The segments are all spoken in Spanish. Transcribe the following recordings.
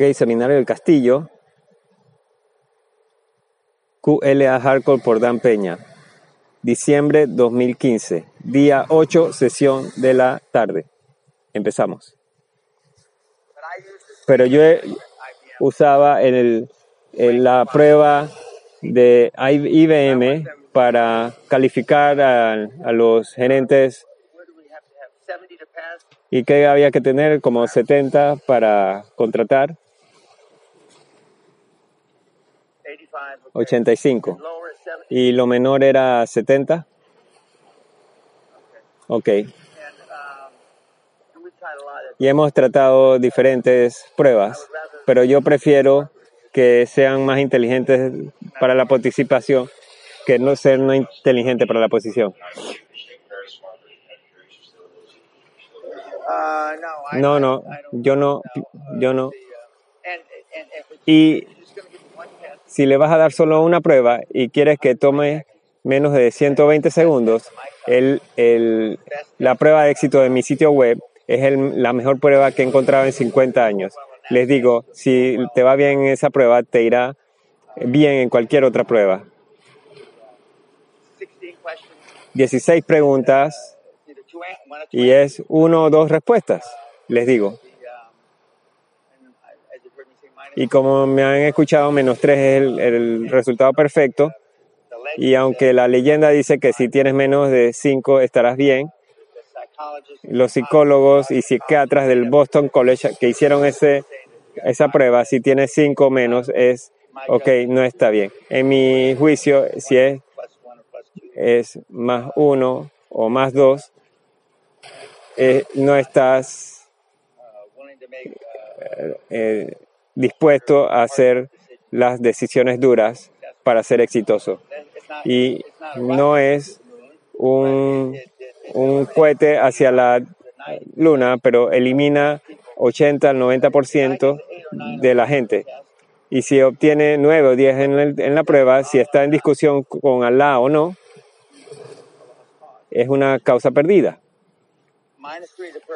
Ok, Seminario del Castillo. QLA Hardcore por Dan Peña. Diciembre 2015. Día 8, sesión de la tarde. Empezamos. Pero yo usaba en, el, en la prueba de IBM para calificar a, a los gerentes y que había que tener como 70 para contratar. 85. Y lo menor era 70. Ok. Y hemos tratado diferentes pruebas, pero yo prefiero que sean más inteligentes para la participación que no ser no inteligente para la posición. No, no, yo no, yo no. Y si le vas a dar solo una prueba y quieres que tome menos de 120 segundos, el, el, la prueba de éxito de mi sitio web es el, la mejor prueba que he encontrado en 50 años. Les digo, si te va bien en esa prueba, te irá bien en cualquier otra prueba. 16 preguntas y es uno o dos respuestas, les digo. Y como me han escuchado, menos tres es el, resultado perfecto. Y aunque la leyenda dice que si tienes menos de cinco estarás bien, los psicólogos y psiquiatras del Boston College que hicieron ese, esa prueba, si tienes cinco o menos, es, ok, no está bien. En mi juicio, si es, es más uno o más dos, eh, no estás eh, eh, dispuesto a hacer las decisiones duras para ser exitoso. Y no es un, un cohete hacia la luna, pero elimina 80 al 90% de la gente. Y si obtiene 9 o 10 en, en la prueba, si está en discusión con Allah o no, es una causa perdida.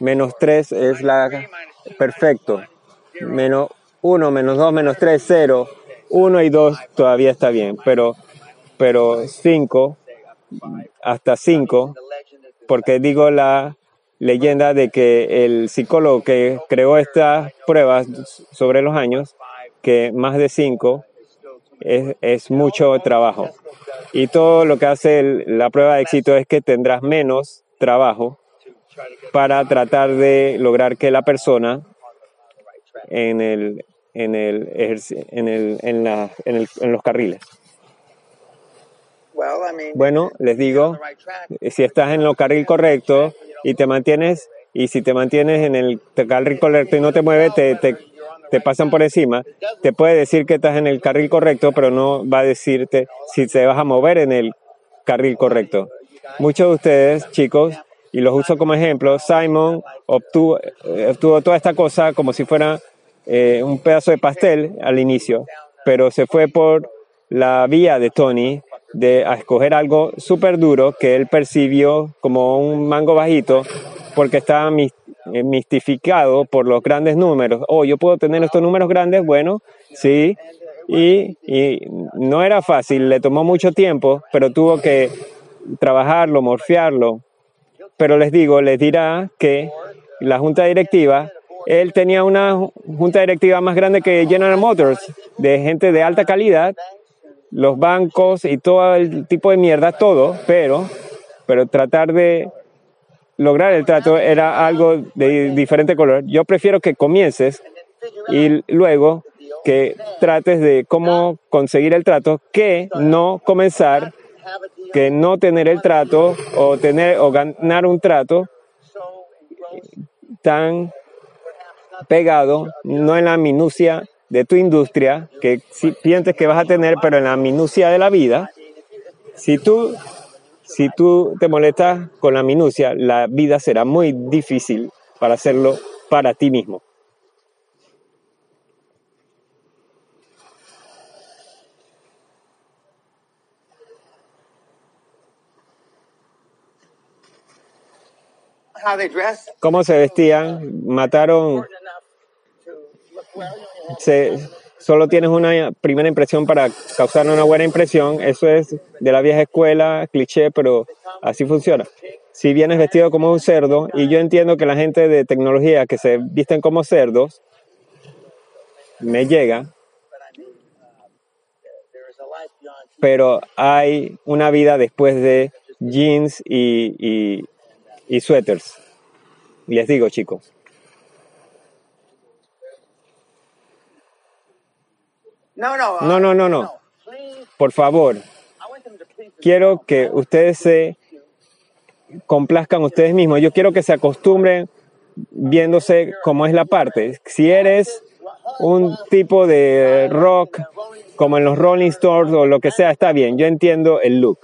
Menos 3 es la perfecto. Menos 1, menos 2, menos 3, 0. 1 y 2 todavía está bien, pero, pero 5, hasta 5, porque digo la leyenda de que el psicólogo que creó estas pruebas sobre los años, que más de 5 es, mucho trabajo. Y todo lo que hace la prueba de éxito es que tendrás menos trabajo para tratar de lograr que la persona en el en el en el en, la, en, el, en los carriles. Bueno, les digo, si estás en el carril correcto y te mantienes y si te mantienes en el carril correcto y no te mueves, te, te, te pasan por encima, te puede decir que estás en el carril correcto, pero no va a decirte si te vas a mover en el carril correcto. Muchos de ustedes, chicos, y los uso como ejemplo, Simon obtuvo, eh, toda esta cosa como si fuera eh, un pedazo de pastel al inicio, pero se fue por la vía de Tony de a escoger algo súper duro que él percibió como un mango bajito porque estaba eh, mistificado por los grandes números. Oh, yo puedo tener estos números grandes, bueno, sí, y, y no era fácil, le tomó mucho tiempo, pero tuvo que trabajarlo, morfearlo, pero les digo, les dirá que la junta directiva, él tenía una junta directiva más grande que General Motors, de gente de alta calidad, los bancos y todo el tipo de mierda, todo, pero, pero tratar de lograr el trato era algo de diferente color. Yo prefiero que comiences y luego que trates de cómo conseguir el trato que no comenzar que no tener el trato o tener o ganar un trato tan pegado, no en la minucia de tu industria, que si piensas que vas a tener, pero en la minucia de la vida, si tú, si tú te molestas con la minucia, la vida será muy difícil para hacerlo para ti mismo. ¿Cómo se vestían? Mataron se, solo tienes una primera impresión para causar una buena impresión. Eso es de la vieja escuela, cliché, pero así funciona. Si vienes vestido como un cerdo, y yo entiendo que la gente de tecnología que se visten como cerdos, me llega, pero hay una vida después de jeans y, y, y suéteres. Les digo, chicos. No, no, no, no. Por favor, quiero que ustedes se complazcan ustedes mismos. Yo quiero que se acostumbren viéndose cómo es la parte. Si eres un tipo de rock, como en los Rolling Stones o lo que sea, está bien. Yo entiendo el look.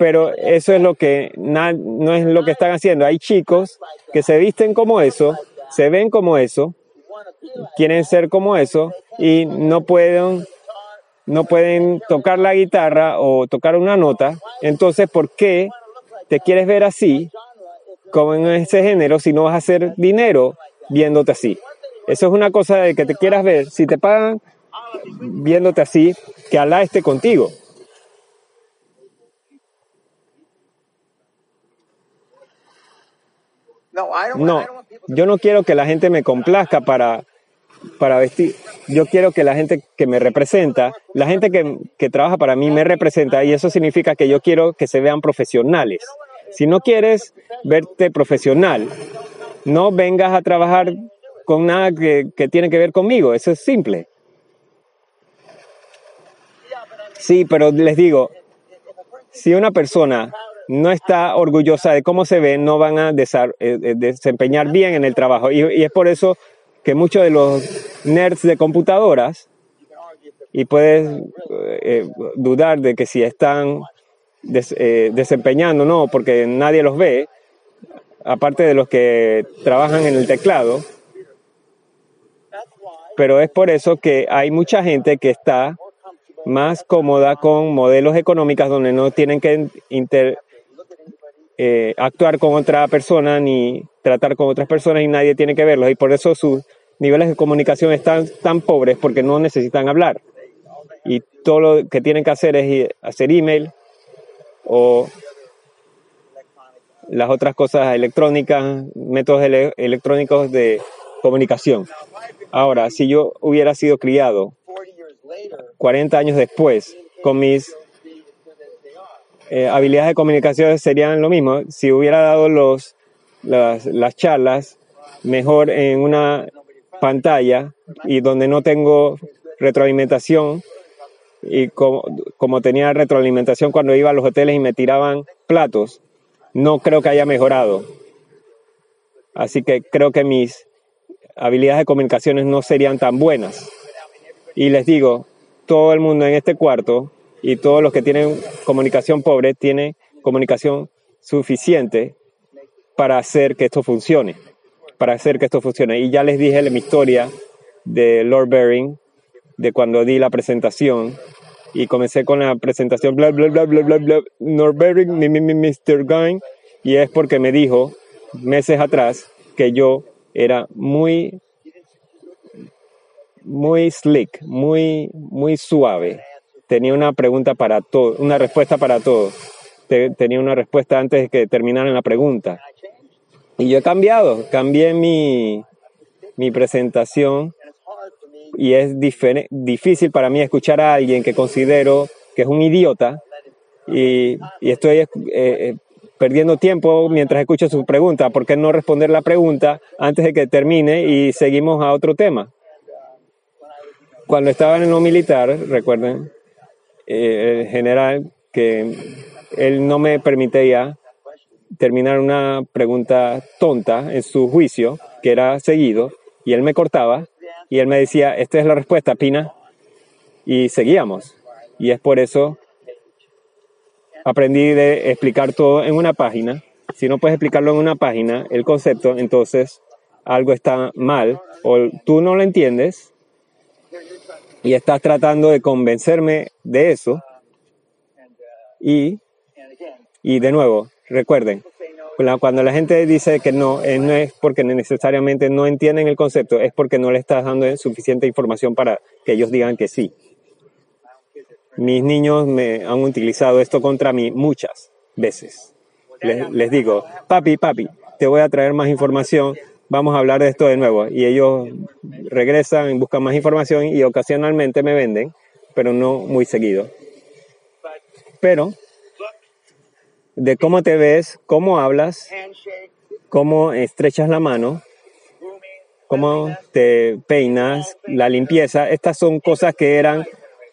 Pero eso es lo que no es lo que están haciendo. Hay chicos que se visten como eso, se ven como eso, quieren ser como eso y no pueden no pueden tocar la guitarra o tocar una nota. Entonces, ¿por qué te quieres ver así, como en ese género, si no vas a hacer dinero viéndote así? Eso es una cosa de que te quieras ver. Si te pagan viéndote así, que Alá esté contigo. No, yo no quiero que la gente me complazca para, para vestir. Yo quiero que la gente que me representa, la gente que, que trabaja para mí me representa y eso significa que yo quiero que se vean profesionales. Si no quieres verte profesional, no vengas a trabajar con nada que, tiene que ver conmigo. Eso es simple. Sí, pero les digo, si una persona no está orgullosa de cómo se ve, no van a eh, eh, desempeñar bien en el trabajo. Y, es por eso que muchos de los nerds de computadoras, y puedes eh, dudar de que si están desempeñando, no, porque nadie los ve, aparte de los que trabajan en el teclado, pero es por eso que hay mucha gente que está más cómoda con modelos económicos donde no tienen que eh, actuar con otra persona ni tratar con otras personas y nadie tiene que verlos. Y por eso sus niveles de comunicación están tan pobres porque no necesitan hablar. Y todo lo que tienen que hacer es hacer email o las otras cosas electrónicas, métodos electrónicos de comunicación. Ahora, si yo hubiera sido criado 40 años después con mis eh, habilidades de comunicación serían lo mismo. Si hubiera dado los, las, las charlas mejor en una pantalla y donde no tengo retroalimentación y como, como, tenía retroalimentación cuando iba a los hoteles y me tiraban platos, no creo que haya mejorado. Así que creo que mis habilidades de comunicaciones no serían tan buenas. Y les digo, todo el mundo en este cuarto y todos los que tienen comunicación pobre tienen comunicación suficiente para hacer que esto funcione, para hacer que esto funcione. Y ya les dije mi historia de Lord Bering, de cuando di la presentación y comencé con la presentación, bla, bla, bla, bla, bla, bla, Lord Bering, mi, mi, Mr. Gain, y es porque me dijo meses atrás que yo era muy, muy slick, muy, muy suave. Tenía una pregunta para todo, una respuesta para todo. Tenía una respuesta antes de que terminaran la pregunta. Y yo he cambiado, cambié mi, mi presentación y es difícil para mí escuchar a alguien que considero que es un idiota y, y estoy eh, eh, perdiendo tiempo mientras escucho su pregunta. ¿Por qué no responder la pregunta antes de que termine y seguimos a otro tema? Cuando estaba en lo militar, recuerden, eh, general, que él no me permitía terminar una pregunta tonta en su juicio, que era seguido, y él me cortaba, y él me decía, esta es la respuesta, Pina, y seguíamos. Y es por eso aprendí de explicar todo en una página. Si no puedes explicarlo en una página, el concepto, entonces algo está mal o tú no lo entiendes y estás tratando de convencerme de eso. Y, y de nuevo, recuerden, Cuando la gente dice que no, no es porque necesariamente no entienden el concepto, es porque no le estás dando suficiente información para que ellos digan que sí. Mis niños me han utilizado esto contra mí muchas veces. Les, les digo, papi, papi, te voy a traer más información, vamos a hablar de esto de nuevo. Y ellos regresan, buscan más información y ocasionalmente me venden, pero no muy seguido. Pero de cómo te ves, cómo hablas, cómo estrechas la mano, cómo te peinas, la limpieza, estas son cosas que eran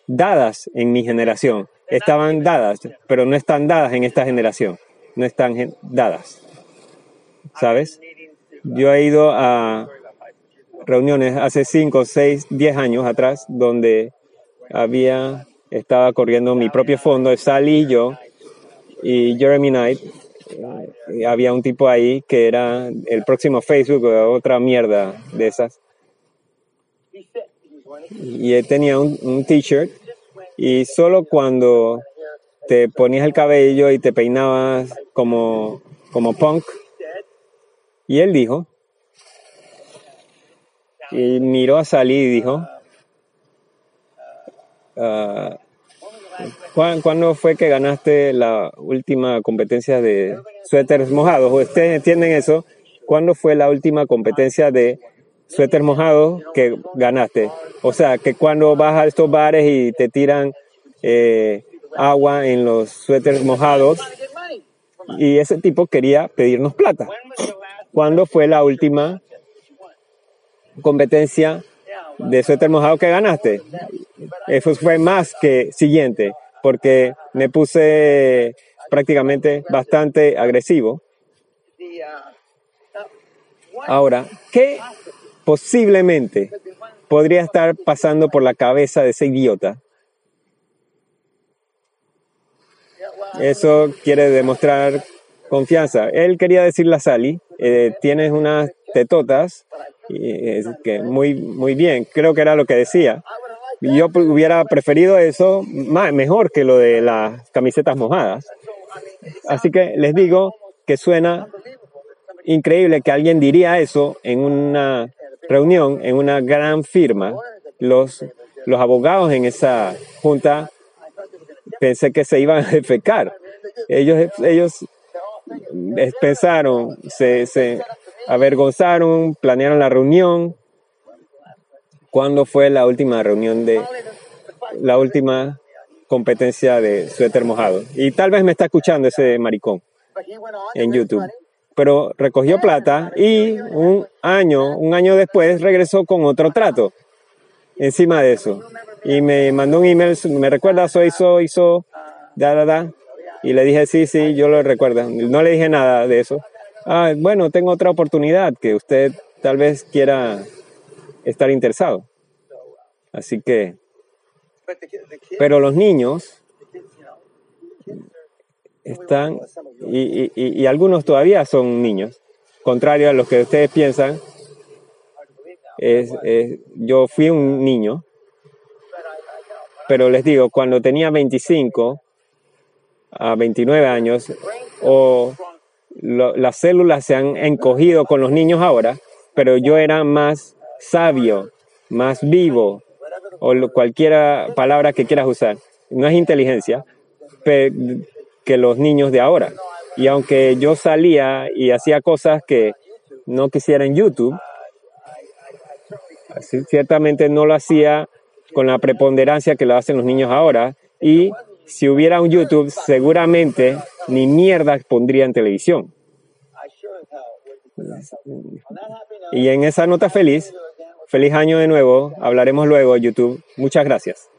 dadas en mi generación. Estaban dadas, pero no están dadas en esta generación. No están dadas. ¿Sabes? Yo he ido a reuniones hace 5, 6, 10 años atrás donde había, estaba corriendo mi propio fondo, Sally y yo, y Jeremy Knight, había un tipo ahí que era el próximo Facebook otra mierda de esas. Y él tenía un, un t-shirt y solo cuando te ponías el cabello y te peinabas como, como punk, y él dijo, y miró a Sally y dijo, uh, ¿Cuándo fue que ganaste la última competencia de suéteres mojados? ¿Ustedes entienden eso? ¿Cuándo fue la última competencia de suéteres mojados que ganaste? O sea, que cuando vas a estos bares y te tiran eh, agua en los suéteres mojados y ese tipo quería pedirnos plata. ¿Cuándo fue la última competencia de suéter mojado que ganaste? Eso fue más que siguiente porque me puse prácticamente bastante agresivo. Ahora, ¿qué posiblemente podría estar pasando por la cabeza de ese idiota? Eso quiere demostrar confianza. Él quería decirle a Sally, eh, tienes unas tetotas, y, que muy, muy bien, creo que era lo que decía. Yo hubiera preferido eso más, mejor que lo de las camisetas mojadas. Así que les digo que suena increíble que alguien diría eso en una reunión, en una gran firma. Los, los abogados en esa junta pensé que se iban a defecar. Ellos, ellos pensaron, se, se avergonzaron, planearon la reunión, ¿Cuándo fue la última reunión de la última competencia de suéter mojado? Y tal vez me está escuchando ese maricón en YouTube. Pero recogió plata y un año, un año después regresó con otro trato encima de eso. Y me mandó un email, me recuerda, soy, soy, soy, da, da, da. Y le dije, sí, sí, yo lo recuerdo. No le dije nada de eso. Ah, bueno, tengo otra oportunidad que usted tal vez quiera estar interesado. Así que, pero los niños están, y, y, algunos todavía son niños, contrario a lo que ustedes piensan, yo fui un niño, pero les digo, cuando tenía 25 a 29 años, o las células se han encogido con los niños ahora, pero yo era más sabio, más vivo, o cualquier palabra que quieras usar. No es inteligencia que los niños de ahora. Y aunque yo salía y hacía cosas que no quisiera en YouTube, ciertamente no lo hacía con la preponderancia que lo hacen los niños ahora. Y si hubiera un YouTube, seguramente ni mierda pondría en televisión. Y en esa nota feliz, Feliz año de nuevo. Hablaremos luego, YouTube. Muchas gracias.